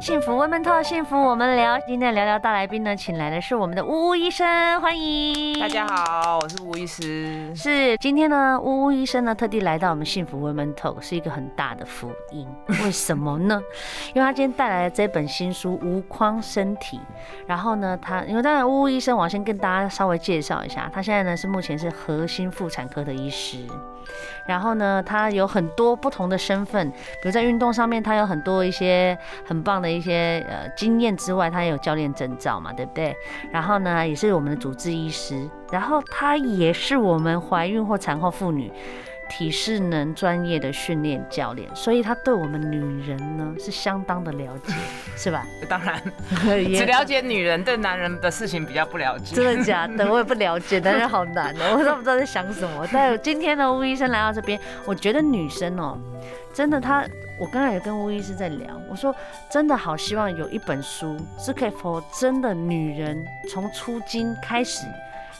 幸福 Women Talk，幸福我们聊。今天聊聊大来宾呢，请来的是我们的乌乌医生，欢迎。大家好，我是吴医师。是今天呢，乌乌医生呢特地来到我们幸福 Women Talk，是一个很大的福音。为什么呢？因为他今天带来了这本新书《无框身体》。然后呢，他因为当然乌乌医生，我要先跟大家稍微介绍一下，他现在呢是目前是核心妇产科的医师。然后呢，他有很多不同的身份，比如在运动上面，他有很多一些很棒的一些呃经验之外，他也有教练证照嘛，对不对？然后呢，也是我们的主治医师，然后他也是我们怀孕或产后妇女。体适能专业的训练教练，所以他对我们女人呢是相当的了解，是吧？当然，只了解女人，对男人的事情比较不了解。真的假的？我也不了解，男人好难哦，我都不知道在想什么。但今天呢，吴医生来到这边，我觉得女生哦，真的，她，我刚才也跟吴医师在聊，我说真的好希望有一本书是可以 for 真的女人从出经开始。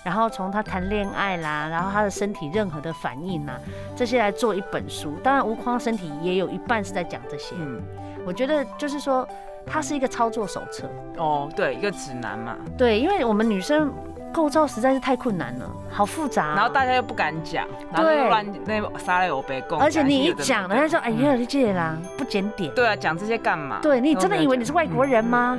然后从他谈恋爱啦，然后他的身体任何的反应呐，这些来做一本书。当然，无框身体也有一半是在讲这些。嗯，我觉得就是说，它是一个操作手册。哦，对，一个指南嘛。对，因为我们女生。构造实在是太困难了，好复杂，然后大家又不敢讲，然后乱那撒了我被供，而且你一讲，人家说哎呀，你这啦不检点，对啊，讲这些干嘛？对，你真的以为你是外国人吗？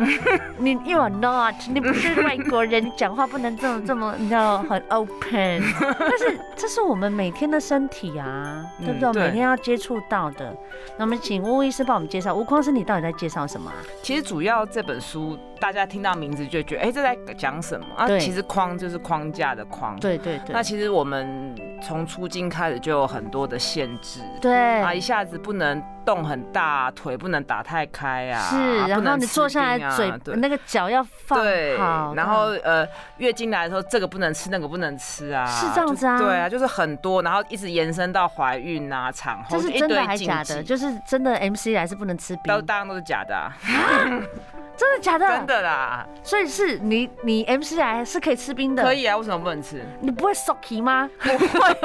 你 You are not，你不是外国人，你讲话不能这么 这么，你知道很 open。但是这是我们每天的身体啊，对不对？每天要接触到的。那我们请乌乌医师帮我们介绍无框身体到底在介绍什么啊？其实主要这本书。大家听到名字就觉得，哎、欸，这在讲什么啊？其实框就是框架的框。对对对。那其实我们从出经开始就有很多的限制。对。啊，一下子不能动很大，腿不能打太开啊。是。然后你坐下来，嘴那个脚要放好。对。然后呃，月经来的时候，这个不能吃，那个不能吃啊。是这样子啊。对啊，就是很多，然后一直延伸到怀孕啊、产后。这是真的还是假的？就是真的 MC 来是不能吃冰。都当然都是假的啊。真的假的？真的啦，所以是你你 MC 来是可以吃冰的，可以啊，为什么不能吃？你不会 socky 吗？不会。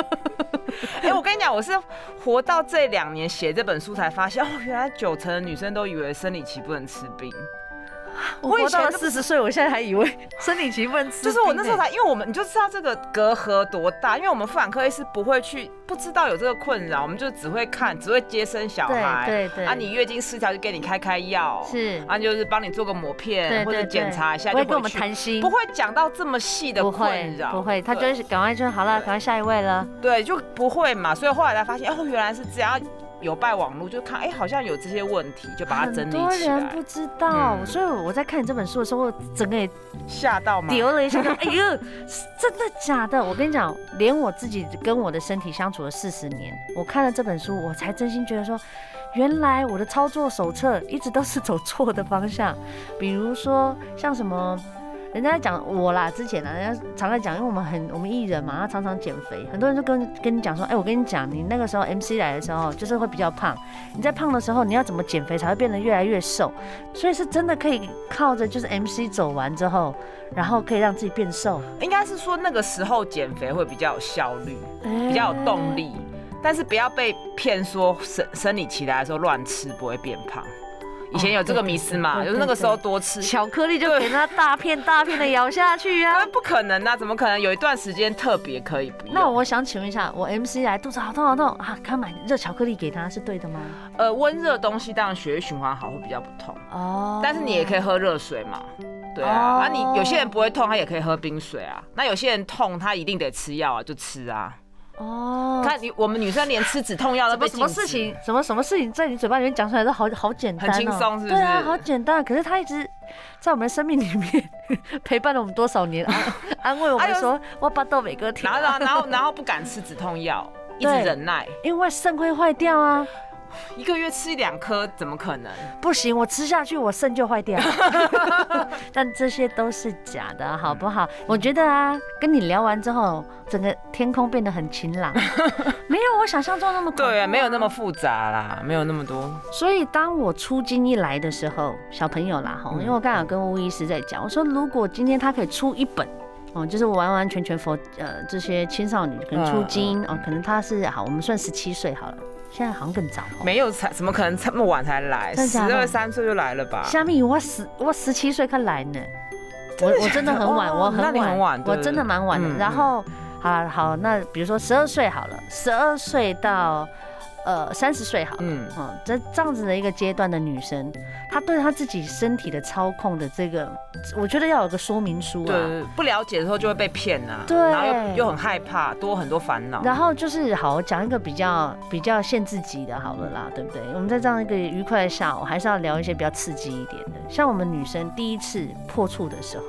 哎，我跟你讲，我是活到这两年写这本书才发现，哦，原来九成的女生都以为生理期不能吃冰。我活到了四十岁，我现在还以为 生理期不能吃。就是我那时候才，因为我们你就知道这个隔阂多大，因为我们妇产科医师不会去，不知道有这个困扰，我们就只会看，只会接生小孩。对对对。啊，你月经失调就给你开开药，是啊，就是帮你做个抹片或者检查一下，不会跟我们谈心，不会讲到这么细的困扰，不会，他就是赶快就好了，赶快下一位了。对，就不会嘛，所以后来才发现，哦，原来是这样。有拜网络就看，哎、欸，好像有这些问题，就把它整理起来。很多人不知道，嗯、所以我在看你这本书的时候，我整个也吓到吗？丢了一下，哎呦，真的假的？我跟你讲，连我自己跟我的身体相处了四十年，我看了这本书，我才真心觉得说，原来我的操作手册一直都是走错的方向。比如说像什么。人家在讲我啦，之前呢，人家常在讲，因为我们很我们艺人嘛，他常常减肥，很多人就跟跟你讲说，哎、欸，我跟你讲，你那个时候 MC 来的时候，就是会比较胖，你在胖的时候，你要怎么减肥才会变得越来越瘦？所以是真的可以靠着就是 MC 走完之后，然后可以让自己变瘦。应该是说那个时候减肥会比较有效率，比较有动力，欸、但是不要被骗说生生理期来的时候乱吃不会变胖。以前有这个迷思嘛，就是那个时候多吃。巧克力就给它大片大片的咬下去啊，不可能啊，怎么可能？有一段时间特别可以不用？那我想请问一下，我 MC 来肚子好痛好痛啊，他买热巧克力给他是对的吗？呃，温热东西当然血液循环好会比较不痛。哦，但是你也可以喝热水嘛，对啊，啊你有些人不会痛，他也可以喝冰水啊，那有些人痛他一定得吃药啊，就吃啊。哦，看你我们女生连吃止痛药都被。什么事情？什么什么事情在你嘴巴里面讲出来都好好简单，很轻松，是不是？对啊，好简单。可是他一直在我们生命里面 陪伴了我们多少年，安安慰我们说：“我把豆美哥听。”然后然后然后不敢吃止痛药，一直忍耐，因为肾会坏掉啊。一个月吃一两颗怎么可能？不行，我吃下去我肾就坏掉。但这些都是假的，好不好？我觉得啊，跟你聊完之后，整个天空变得很晴朗，没有我想象中那么对啊，没有那么复杂啦，没有那么多。所以当我出经一来的时候，小朋友啦，哈，因为我刚好跟巫医师在讲，我说如果今天他可以出一本。哦，就是完完全全 for 呃这些青少女可能出经哦，可能他是好，我们算十七岁好了，现在好像更早。没有才怎么可能这么晚才来？十二三岁就来了吧？虾米，我十我十七岁才来呢，我我真的很晚，我很晚，我真的蛮晚的。然后好好，那比如说十二岁好了，十二岁到。呃，三十岁好了，嗯，这这样子的一个阶段的女生，她对他自己身体的操控的这个，我觉得要有个说明书啊。对，不了解的时候就会被骗啊。对，然后又又很害怕，多很多烦恼。然后就是好，我讲一个比较比较限制级的，好了啦，对不对？我们在这样一个愉快的下午，还是要聊一些比较刺激一点的。像我们女生第一次破处的时候。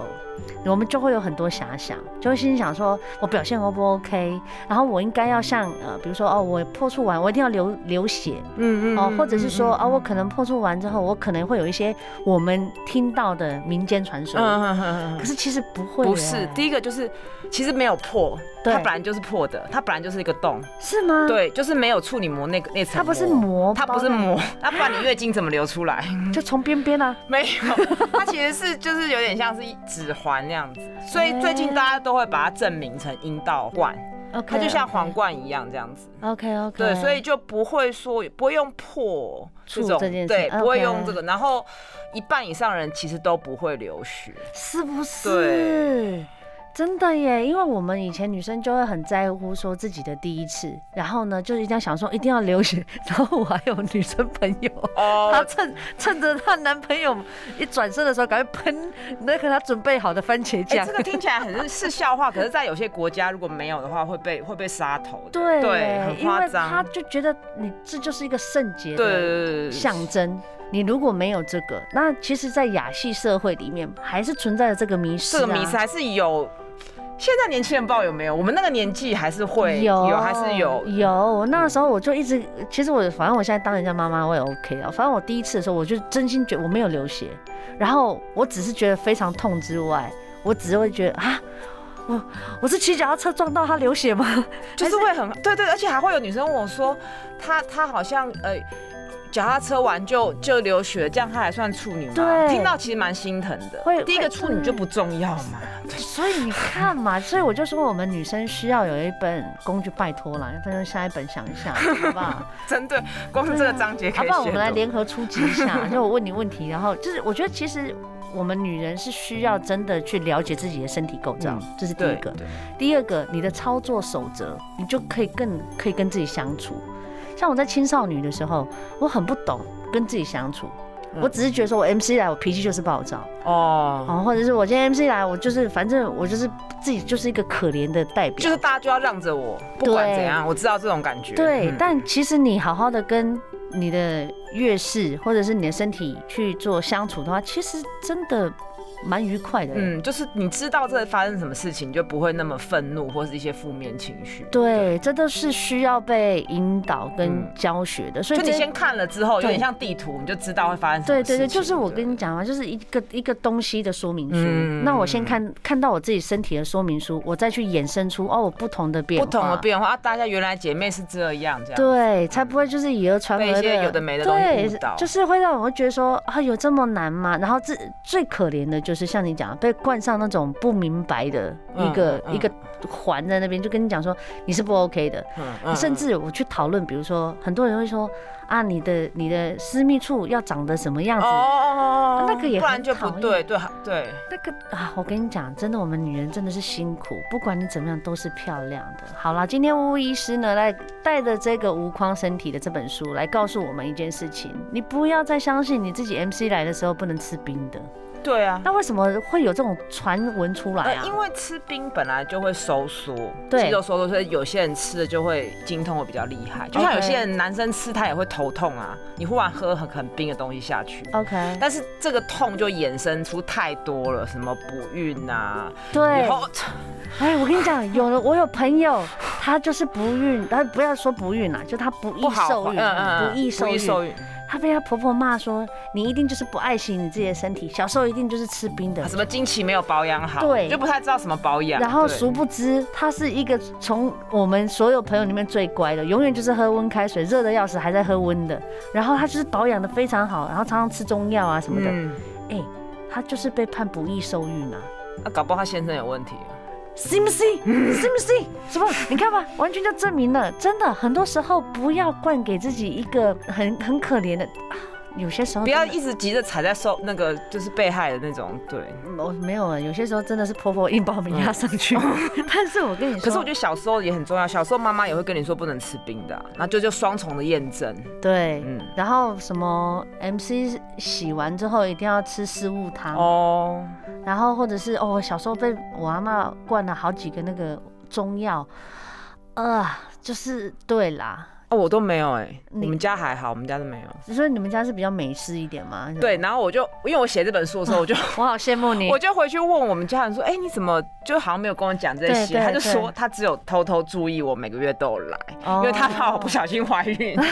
我们就会有很多遐想，就会心想说，我表现 O 不 OK？然后我应该要像呃，比如说哦，我破处完，我一定要流流血，嗯嗯，哦，或者是说啊，我可能破处完之后，我可能会有一些我们听到的民间传说，可是其实不会，不是，第一个就是其实没有破，它本来就是破的，它本来就是一个洞，是吗？对，就是没有处女膜那个那层，它不是膜，它不是膜，那不然你月经怎么流出来？就从边边啊？没有，它其实是就是有点像是指环那样。子，所以最近大家都会把它证明成阴道冠，okay, 它就像皇冠一样这样子。OK OK。对，所以就不会说不会用破这种这对.不会用这个。然后一半以上人其实都不会流血，是不是？对。真的耶，因为我们以前女生就会很在乎说自己的第一次，然后呢，就是一定要想说一定要流血。然后我还有女生朋友，哦、她趁趁着她男朋友一转身的时候，赶快喷那个她准备好的番茄酱。这个听起来很 是笑话，可是，在有些国家如果没有的话，会被会被杀头的。对对，很夸张。他就觉得你这就是一个圣洁的象征。你如果没有这个，那其实，在亚系社会里面，还是存在着这个迷思、啊。这个迷思还是有。现在年轻人不知道有没有，我们那个年纪还是会有，有还是有有。那个时候我就一直，其实我反正我现在当人家妈妈我也 OK 啊。反正我第一次的时候，我就真心觉得我没有流血，然后我只是觉得非常痛之外，我只是会觉得啊，我我是骑脚踏车撞到他流血吗？就是会很对，对对，而且还会有女生问我说，她她好像呃。脚踏车完就就流血，这样她还算处女吗？对，听到其实蛮心疼的。会，第一个处女就不重要嘛。所以你看嘛，所以我就说我们女生需要有一本工具，拜托了，反正下一本想一下，好不好？针对光是这个章节可以。好不好？我们来联合出击一下，就我问你问题，然后就是我觉得其实我们女人是需要真的去了解自己的身体构造，这是第一个。第二个，你的操作守则，你就可以更可以跟自己相处。像我在青少女的时候，我很不懂跟自己相处，我只是觉得说我 MC 来，我脾气就是暴躁哦，哦，或者是我今天 MC 来，我就是反正我就是自己就是一个可怜的代表，就是大家就要让着我，不管怎样，我知道这种感觉。对，但其实你好好的跟你的月事或者是你的身体去做相处的话，其实真的。蛮愉快的，嗯，就是你知道这发生什么事情，就不会那么愤怒或是一些负面情绪。对，这都是需要被引导跟教学的。所以就你先看了之后，有点像地图，你就知道会发生什么。对对对，就是我跟你讲啊，就是一个一个东西的说明书。那我先看看到我自己身体的说明书，我再去衍生出哦，我不同的变化，不同的变化啊，大家原来姐妹是这样这样。对，才不会就是以讹传讹的。有的没的东西。就是会让我会觉得说啊，有这么难吗？然后最最可怜的就是像你讲被冠上那种不明白的一个、嗯、一个环在那边，就跟你讲说你是不 OK 的，甚至我去讨论，比如说很多人会说啊，你的你的私密处要长得什么样子？哦，那个也不然就不对，对对。那个啊，我跟你讲，真的，我们女人真的是辛苦，不管你怎么样都是漂亮的。好了，今天巫医师呢来带着这个无框身体的这本书来告诉我们一件事情：你不要再相信你自己 MC 来的时候不能吃冰的。对啊，那为什么会有这种传闻出来啊？因为吃冰本来就会收缩，对，肌肉收缩，所以有些人吃了就会经痛会比较厉害。就像有些人男生吃他也会头痛啊，你忽然喝很很冰的东西下去，OK。但是这个痛就衍生出太多了，什么不孕啊，对。哎，我跟你讲，有了，我有朋友，他就是不孕，他不要说不孕啊，就他不易受孕，不易受孕。她被她婆婆骂说：“你一定就是不爱惜你自己的身体，小时候一定就是吃冰的，什么经期没有保养好，对，就不太知道什么保养。然后殊不知，她是一个从我们所有朋友里面最乖的，永远就是喝温开水，热的要死还在喝温的。然后她就是保养的非常好，然后常常吃中药啊什么的。哎，她就是被判不易受孕啊。那搞不好她先生有问题。”信不信？信不信？什么？你看吧，完全就证明了，真的，很多时候不要惯给自己一个很很可怜的。有些时候不要一直急着踩在受那个就是被害的那种，对，我没有啊。有些时候真的是婆婆硬把我们压上去。嗯、但是我跟你说，可是我觉得小时候也很重要。小时候妈妈也会跟你说不能吃冰的，然后就就双重的验证。对，嗯。然后什么 MC 洗完之后一定要吃四物汤哦。然后或者是哦，小时候被我阿妈灌了好几个那个中药，呃，就是对啦。哦，我都没有哎、欸，你们家还好，我们家都没有。所以你们家是比较美式一点吗？对，然后我就因为我写这本书的时候，我就 我好羡慕你，我就回去问我们家人说，哎、欸，你怎么就好像没有跟我讲这些？他就说他只有偷偷注意我每个月都有来，因为他怕我不小心怀孕。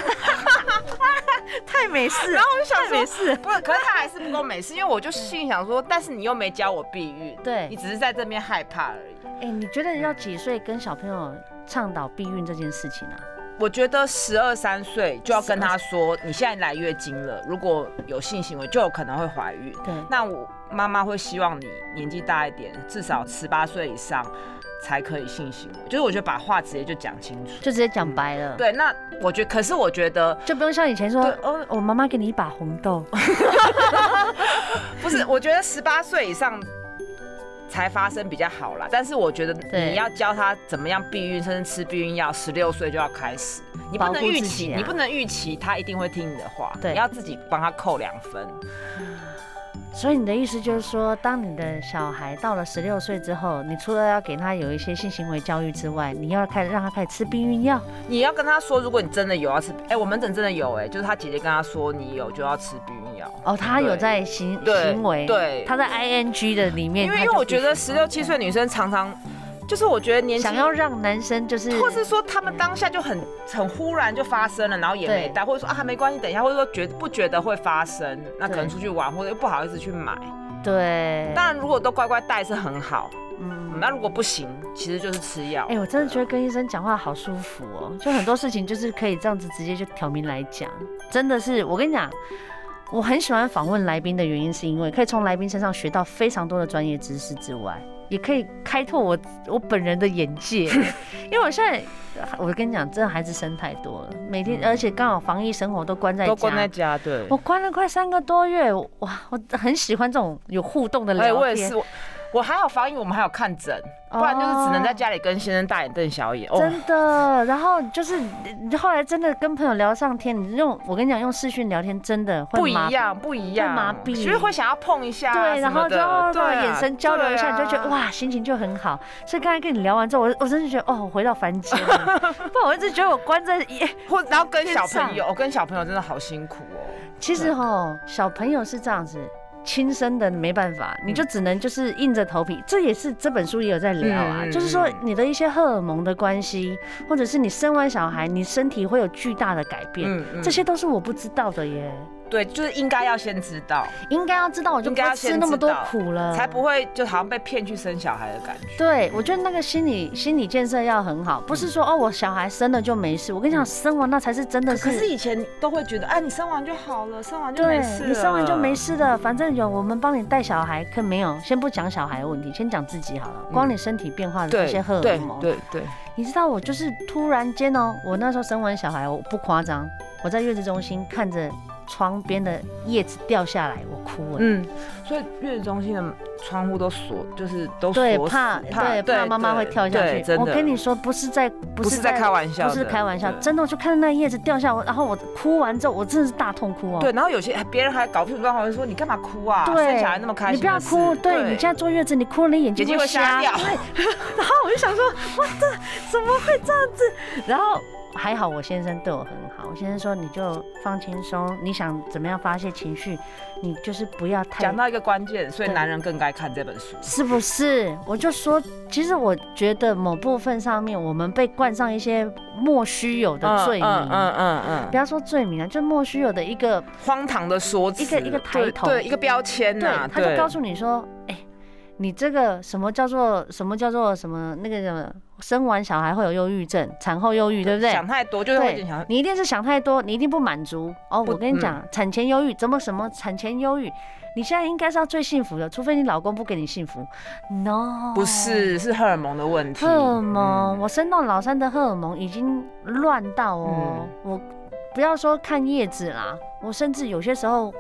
太美式，然后我就想说美式，不是，可是他还是不够美式，因为我就心里想说，但是你又没教我避孕，对，你只是在这边害怕而已。哎、欸，你觉得要几岁跟小朋友倡导避孕这件事情呢、啊？我觉得十二三岁就要跟他说，你现在来月经了，如果有性行为就有可能会怀孕。对，那我妈妈会希望你年纪大一点，至少十八岁以上才可以性行为。就是我觉得把话直接就讲清楚，就直接讲白了。对，那我觉得，可是我觉得就不用像以前说，哦，我妈妈给你一把红豆。不是，我觉得十八岁以上。才发生比较好啦，但是我觉得你要教他怎么样避孕，甚至吃避孕药，十六岁就要开始。你不能预期，啊、你不能预期他一定会听你的话，对，你要自己帮他扣两分。所以你的意思就是说，当你的小孩到了十六岁之后，你除了要给他有一些性行为教育之外，你要开始让他开始吃避孕药。你要跟他说，如果你真的有要吃，哎、欸，我门诊真的有、欸，哎，就是他姐姐跟他说，你有就要吃避孕药。哦，他有在行行为，对，他在 ing 的里面。因为因为我觉得十六七岁女生常常。就是我觉得年想要让男生就是，或是说他们当下就很很忽然就发生了，然后也没带，或者说啊没关系，等一下，或者说觉不觉得会发生，那可能出去玩或者又不好意思去买。对，当然如果都乖乖带是很好，嗯，那如果不行，其实就是吃药。哎，我真的觉得跟医生讲话好舒服哦，就很多事情就是可以这样子直接就挑明来讲，真的是我跟你讲，我很喜欢访问来宾的原因是因为可以从来宾身上学到非常多的专业知识之外。也可以开拓我我本人的眼界，因为我现在，我跟你讲，真的孩子生太多了，每天，而且刚好防疫生活都关在家，都关在家，对，我关了快三个多月，哇，我很喜欢这种有互动的聊天。欸，我也是。我还好防疫，我们还有看诊，不然就是只能在家里跟先生大眼瞪小眼。真的，然后就是后来真的跟朋友聊上天，你用我跟你讲，用视讯聊天真的会不一样，不一样，麻痹，其实会想要碰一下，对，然后就眼神交流一下，你就觉得哇，心情就很好。所以刚才跟你聊完之后，我我真的觉得哦，我回到凡间了。不然我一直觉得我关在一，或然后跟小朋友，我跟小朋友真的好辛苦哦。其实哈，小朋友是这样子。亲生的没办法，你就只能就是硬着头皮。这也是这本书也有在聊啊，嗯、就是说你的一些荷尔蒙的关系，或者是你生完小孩，你身体会有巨大的改变，嗯嗯、这些都是我不知道的耶。对，就是应该要先知道，应该要知道，我就不要吃那么多苦了，才不会就好像被骗去生小孩的感觉。对，我觉得那个心理心理建设要很好，不是说哦，我小孩生了就没事。我跟你讲，生完那才是真的是。可是以前都会觉得，哎，你生完就好了，生完就没事。对，你生完就没事的，反正有我们帮你带小孩。可没有，先不讲小孩的问题，先讲自己好了。光你身体变化的这些荷尔蒙，对对。你知道我就是突然间哦，我那时候生完小孩，我不夸张，我在月子中心看着。窗边的叶子掉下来，我哭了。嗯，所以月子中心的窗户都锁，就是都对，怕对怕妈妈会跳下去。我跟你说，不是在不是在开玩笑，不是开玩笑，真的，我就看到那叶子掉下来，然后我哭完之后，我真的是大痛哭哦。对，然后有些别人还搞不清楚状况，就说你干嘛哭啊？对，生小孩那么开心，你不要哭。对，你现在坐月子，你哭了，你眼睛会瞎掉。对，然后我就想说，哇，这怎么会这样子？然后。还好我先生对我很好，我先生说，你就放轻松，你想怎么样发泄情绪，你就是不要太。讲到一个关键，所以男人更该看这本书，是不是？我就说，其实我觉得某部分上面，我们被冠上一些莫须有的罪名，嗯嗯嗯嗯，不要说罪名啊，就莫须有的一个荒唐的说辞，一个一个抬头，对，一个标签呐、啊，他就告诉你说，哎。你这个什么叫做什么叫做什么那个什么生完小孩会有忧郁症，产后忧郁，对不对？想太多就是会想，你一定是想太多，你一定不满足哦。我跟你讲，产前忧郁怎么什么产前忧郁？你现在应该是要最幸福的，除非你老公不给你幸福。No，不是，是荷尔蒙的问题。荷尔蒙，我生到老三的荷尔蒙已经乱到哦，我不要说看叶子啦，我甚至有些时候。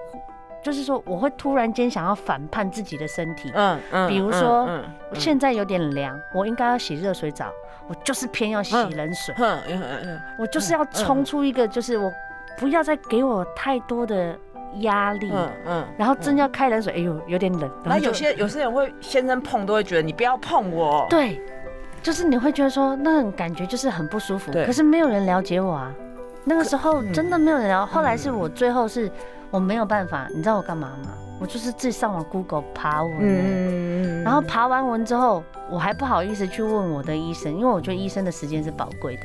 就是说，我会突然间想要反叛自己的身体，嗯嗯，比如说，现在有点凉，我应该要洗热水澡，我就是偏要洗冷水，嗯嗯嗯，我就是要冲出一个，就是我不要再给我太多的压力，嗯嗯，然后真要开冷水，哎呦，有点冷。那有些有些人会先生碰都会觉得你不要碰我，对，就是你会觉得说那种感觉就是很不舒服，可是没有人了解我啊，那个时候真的没有人聊，后来是我最后是。我没有办法，你知道我干嘛吗？我就是自己上网 Google 爬文，嗯，然后爬完文之后，我还不好意思去问我的医生，因为我觉得医生的时间是宝贵的。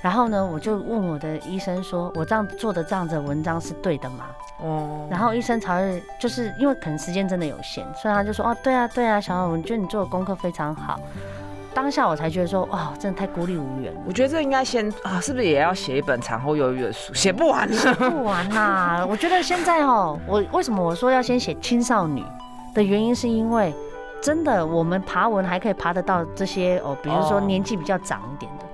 然后呢，我就问我的医生说，我这样做的这样子的文章是对的吗？哦，然后医生才会就是因为可能时间真的有限，所以他就说，哦，对啊，对啊，小艾，我觉得你做的功课非常好。当下我才觉得说，哇，真的太孤立无援了。我觉得这应该先啊，是不是也要写一本产后忧郁的书？写不完，写不完呐。我觉得现在哦，我为什么我说要先写青少女的原因，是因为真的我们爬文还可以爬得到这些哦，比如说年纪比较长一点的。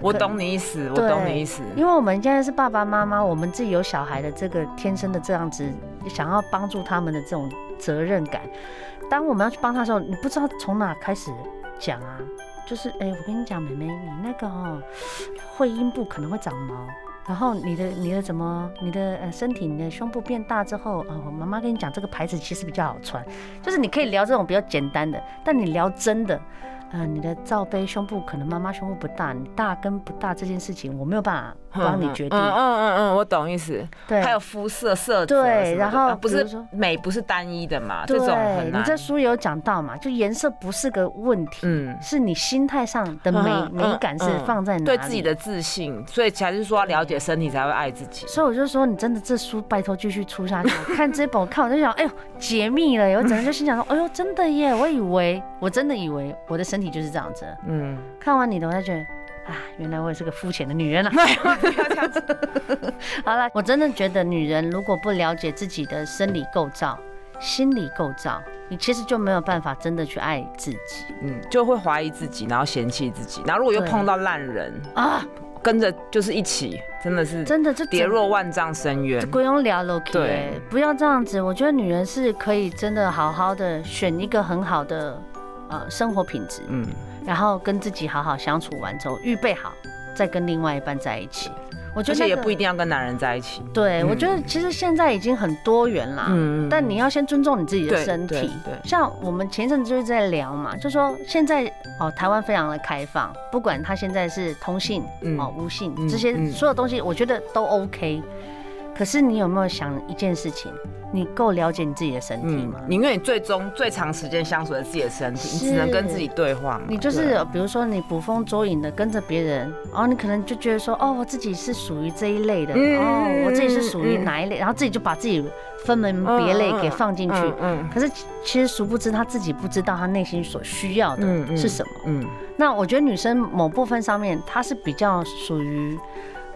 我懂你意思，我懂你意思。因为我们现在是爸爸妈妈，我们自己有小孩的这个天生的这样子，想要帮助他们的这种责任感。当我们要去帮他的时候，你不知道从哪开始讲啊。就是哎、我跟你讲，妹妹，你那个哦，会阴部可能会长毛，然后你的你的怎么，你的呃身体，你的胸部变大之后，啊，我，妈妈跟你讲，这个牌子其实比较好穿，就是你可以聊这种比较简单的，但你聊真的。嗯，你的罩杯胸部可能妈妈胸部不大，你大跟不大这件事情我没有办法帮你决定。嗯嗯嗯嗯，我懂意思。对，还有肤色色。对，然后不是美不是单一的嘛，这种很难。你这书有讲到嘛？就颜色不是个问题，嗯，是你心态上的美美感是放在哪？对自己的自信，所以才是说要了解身体才会爱自己。所以我就说，你真的这书拜托继续出下去。看这本，我看我就想，哎呦，解密了！我整个就心想说，哎呦，真的耶！我以为，我真的以为我的身体。就是这样子，嗯，看完你的，我才觉得，啊，原来我也是个肤浅的女人啊。不要这样子。好了，我真的觉得，女人如果不了解自己的生理构造、心理构造，你其实就没有办法真的去爱自己，嗯，就会怀疑自己，然后嫌弃自己，然后如果又碰到烂人啊，跟着就是一起，真的是真的就跌落万丈深渊。不用聊了，对，不要这样子。我觉得女人是可以真的好好的选一个很好的。呃，生活品质，嗯，然后跟自己好好相处完之后，预备好再跟另外一半在一起。我觉得、那个、也不一定要跟男人在一起。对，嗯、我觉得其实现在已经很多元啦，嗯，但你要先尊重你自己的身体。对，对对，像我们前一阵子就是在聊嘛，就说现在哦，台湾非常的开放，不管他现在是同性、嗯、哦无性这些所有东西，我觉得都 OK。可是你有没有想一件事情？你够了解你自己的身体吗？你因为你最终最长时间相处的自己的身体，你只能跟自己对话。你就是比如说你捕风捉影的跟着别人，然后你可能就觉得说，哦，我自己是属于这一类的，哦，我自己是属于哪一类，然后自己就把自己分门别类给放进去。嗯。可是其实殊不知他自己不知道他内心所需要的是什么。嗯。那我觉得女生某部分上面，她是比较属于。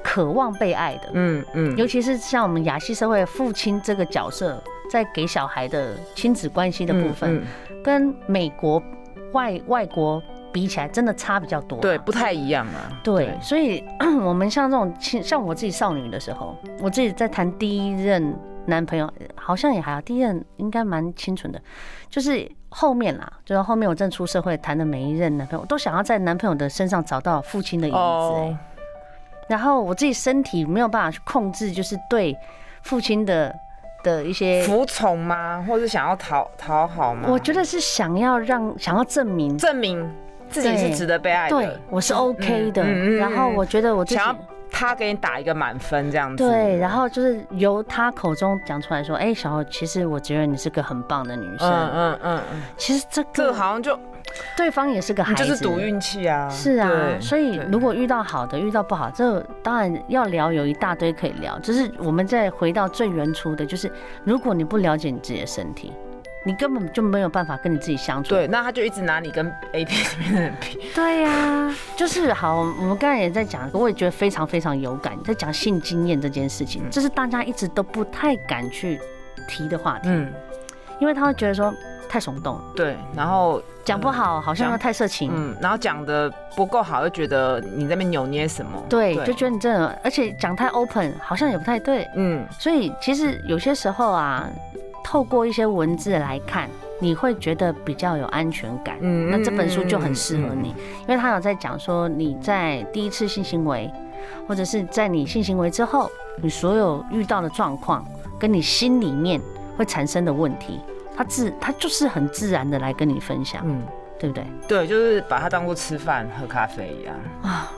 渴望被爱的，嗯嗯，尤其是像我们亚系社会父亲这个角色，在给小孩的亲子关系的部分，跟美国外外国比起来，真的差比较多。对，不太一样啊。对，对所以 我们像这种亲，像我自己少女的时候，我自己在谈第一任男朋友，好像也还好，第一任应该蛮清纯的。就是后面啦，就是后面我正出社会谈的每一任男朋友，我都想要在男朋友的身上找到父亲的影子、欸。Oh. 然后我自己身体没有办法去控制，就是对父亲的。的一些服从吗？或者想要讨讨好吗？我觉得是想要让想要证明证明自己是值得被爱的，对，我是 OK 的。嗯、然后我觉得我自己想要他给你打一个满分这样子。对，然后就是由他口中讲出来说：“哎、欸，小欧，其实我觉得你是个很棒的女生。”嗯嗯嗯嗯。其实这个这个好像就。对方也是个孩子，就是赌运气啊。是啊，所以如果遇到好的，遇到不好，这当然要聊，有一大堆可以聊。就是我们再回到最原初的，就是如果你不了解你自己的身体，你根本就没有办法跟你自己相处。对，那他就一直拿你跟 A 片里面的人比。对呀、啊，就是好。我们刚才也在讲，我也觉得非常非常有感，在讲性经验这件事情，这是大家一直都不太敢去提的话题。嗯，因为他会觉得说。太耸动，对，然后讲不好，好像又太色情，嗯，然后讲的不够好，又觉得你在那边扭捏什么，对，就觉得你这样，而且讲太 open，好像也不太对，嗯，所以其实有些时候啊，透过一些文字来看，你会觉得比较有安全感，嗯，那这本书就很适合你，因为他有在讲说你在第一次性行为，或者是在你性行为之后，你所有遇到的状况，跟你心里面会产生的问题。他自他就是很自然的来跟你分享，嗯，对不对？对，就是把它当做吃饭喝咖啡一样啊。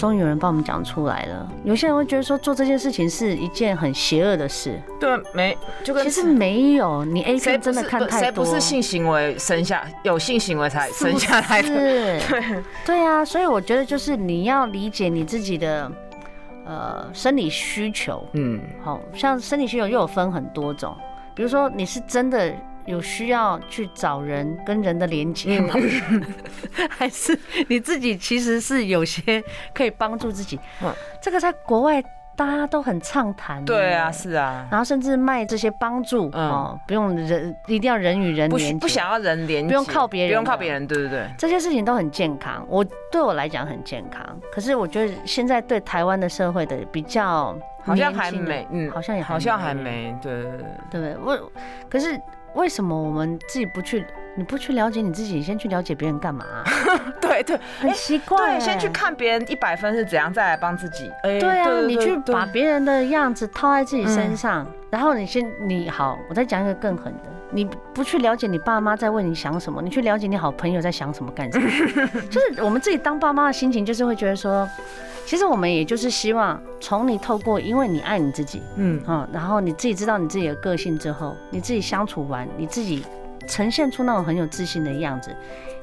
终于有人帮我们讲出来了。有些人会觉得说做这件事情是一件很邪恶的事，对，没就跟其实没有。你 A 片真的看太多，谁不是性行为生下有性行为才生下来的？是，对对啊。所以我觉得就是你要理解你自己的呃生理需求，嗯，好像生理需求又有分很多种，比如说你是真的。有需要去找人跟人的连接吗？还是你自己其实是有些可以帮助自己？嗯，这个在国外大家都很畅谈。对啊，是啊。然后甚至卖这些帮助哦，不用人，一定要人与人连接，不想要人连接，不用靠别人，不用靠别人，对对对。这些事情都很健康，我对我来讲很健康。可是我觉得现在对台湾的社会的比较，好像还没，嗯，好像也好像还没，对对对对。我可是。为什么我们自己不去？你不去了解你自己，先去了解别人干嘛？对对，很奇怪。对，先去看别人一百分是怎样，再来帮自己。对啊，你去把别人的样子套在自己身上，然后你先你好，我再讲一个更狠的，你不去了解你爸妈在为你想什么，你去了解你好朋友在想什么干什么？就是我们自己当爸妈的心情，就是会觉得说。其实我们也就是希望从你透过，因为你爱你自己，嗯，然后你自己知道你自己的个性之后，你自己相处完，你自己呈现出那种很有自信的样子，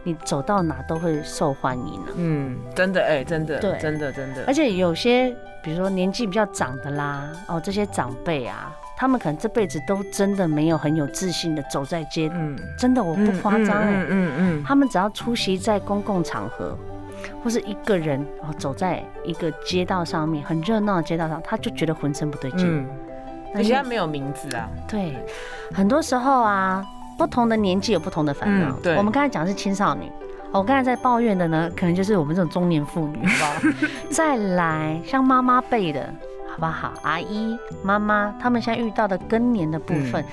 你走到哪都会受欢迎的。嗯，真的，哎，真的，对，真的，真的。而且有些，比如说年纪比较长的啦，哦，这些长辈啊，他们可能这辈子都真的没有很有自信的走在街，嗯，真的我不夸张，嗯嗯嗯，他们只要出席在公共场合。或是一个人哦，走在一个街道上面，很热闹的街道上，他就觉得浑身不对劲。嗯，而且他没有名字啊。对，很多时候啊，不同的年纪有不同的烦恼。嗯，对，我们刚才讲的是青少年，我刚才在抱怨的呢，可能就是我们这种中年妇女，好不好？再来，像妈妈辈的，好不好？阿姨、妈妈，他们现在遇到的更年的部分。嗯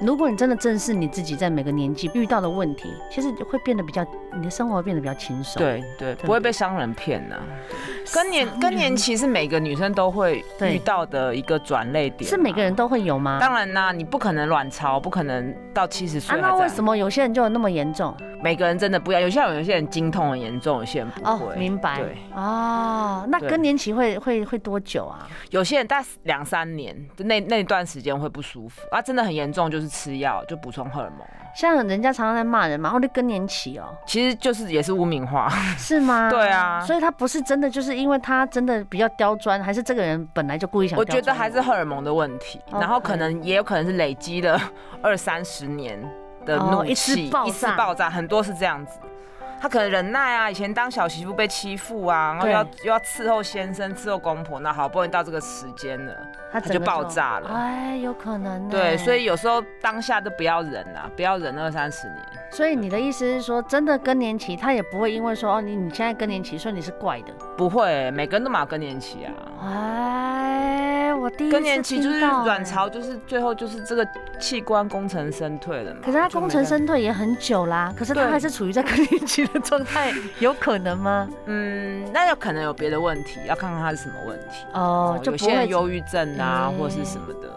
如果你真的正视你自己在每个年纪遇到的问题，其实会变得比较，你的生活会变得比较轻松。对对，不会被商人骗呐。更年更年期是每个女生都会遇到的一个转捩点。是每个人都会有吗？当然啦，你不可能卵巢，不可能到七十岁。那为什么有些人就有那么严重？每个人真的不一样，有些人有些人经痛很严重，有些人不会。明白。对。哦，那更年期会会会多久啊？有些人大概两三年，那那段时间会不舒服啊，真的很严重就是。吃药就补充荷尔蒙，像人家常常在骂人嘛，或者更年期哦，其实就是也是污名化，是吗？对啊，所以他不是真的，就是因为他真的比较刁钻，还是这个人本来就故意想？我觉得还是荷尔蒙的问题，然后可能也有可能是累积了二三十年的怒气，一次爆炸，很多是这样子。他可能忍耐啊，以前当小媳妇被欺负啊，然后要又要伺候先生、伺候公婆，那好不容易到这个时间了，她就爆炸了。哎，有可能。对，所以有时候当下都不要忍啊，不要忍二三十年。所以你的意思是说，真的更年期，他也不会因为说哦，你你现在更年期，所以你是怪的。不会，每个人都嘛更年期啊。哎，我第一次更年期就是卵巢，就是最后就是这个器官功成身退了嘛。可是他功成身退也很久啦，可是他还是处于在更年期的状态，有可能吗？嗯，那有可能有别的问题，要看看他是什么问题。哦，就有些人忧郁症啊，或是什么的。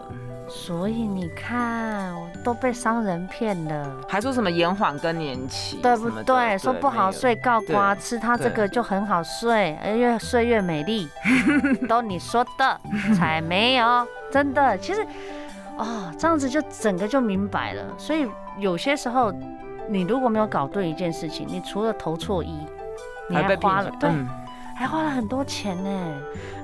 所以你看，我都被商人骗了，还说什么延缓更年期，对不对？对说不好睡，告瓜吃它这个就很好睡，越睡越美丽，都你说的，才没有，真的。其实，哦，这样子就整个就明白了。所以有些时候，你如果没有搞对一件事情，你除了投错一，你还花了，对，嗯、还花了很多钱呢。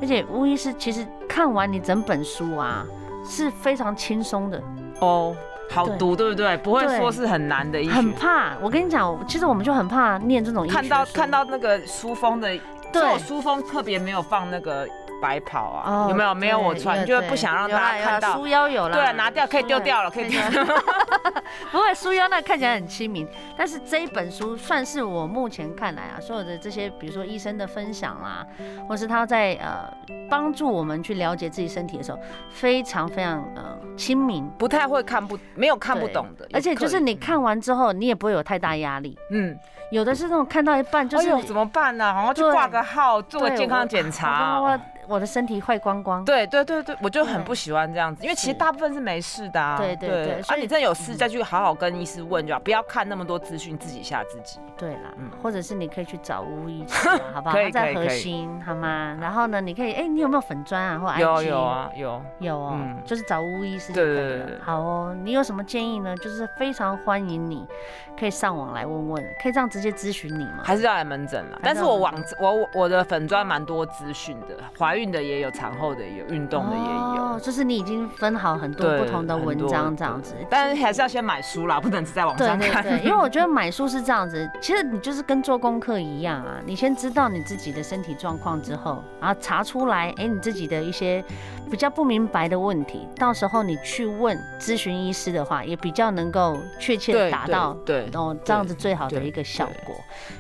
而且巫医师其实看完你整本书啊。是非常轻松的哦，好读对不对？不会说是很难的医学。很怕，我跟你讲，其实我们就很怕念这种医学。看到看到那个书封的，对，书封特别没有放那个。白跑啊，有没有？没有我穿，就不想让大家看到。束腰有了，对啊，拿掉可以丢掉了，可以丢。不会，束腰那看起来很亲民，但是这一本书算是我目前看来啊，所有的这些，比如说医生的分享啦，或是他在呃帮助我们去了解自己身体的时候，非常非常呃亲民，不太会看不没有看不懂的，而且就是你看完之后，你也不会有太大压力。嗯，有的是那种看到一半就是，哎呦怎么办呢？然后去挂个号，做个健康检查。我的身体坏光光，对对对对，我就很不喜欢这样子，因为其实大部分是没事的啊。对对对，啊，你真的有事再去好好跟医师问就好，不要看那么多资讯自己吓自己。对啦，嗯或者是你可以去找巫医师，好不好？在核心，好吗？然后呢，你可以，哎，你有没有粉砖啊？或 IG？有有啊，有有哦，就是找巫医师就可以了。好哦，你有什么建议呢？就是非常欢迎你，可以上网来问问，可以这样直接咨询你吗？还是要来门诊了？但是我网我我的粉专蛮多资讯的，怀孕的也有产。后的也有运动的也有，哦，就是你已经分好很多不同的文章这样子，但是还是要先买书啦，不能只在网上看。对对对，因为我 觉得买书是这样子，其实你就是跟做功课一样啊，你先知道你自己的身体状况之后，然后查出来，哎，你自己的一些比较不明白的问题，到时候你去问咨询医师的话，也比较能够确切的达到对，然后这样子最好的一个效果。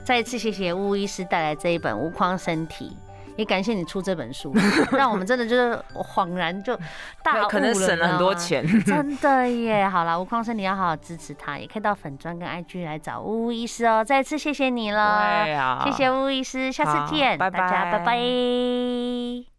再一次谢谢巫医师带来这一本《无框身体》。也感谢你出这本书，让我们真的就是恍然就大悟了，可能省了很多钱。真的耶！好了，无框身体要好好支持他，也可以到粉砖跟 IG 来找巫医师哦。再次谢谢你了，谢谢巫医师，下次见，大家拜拜。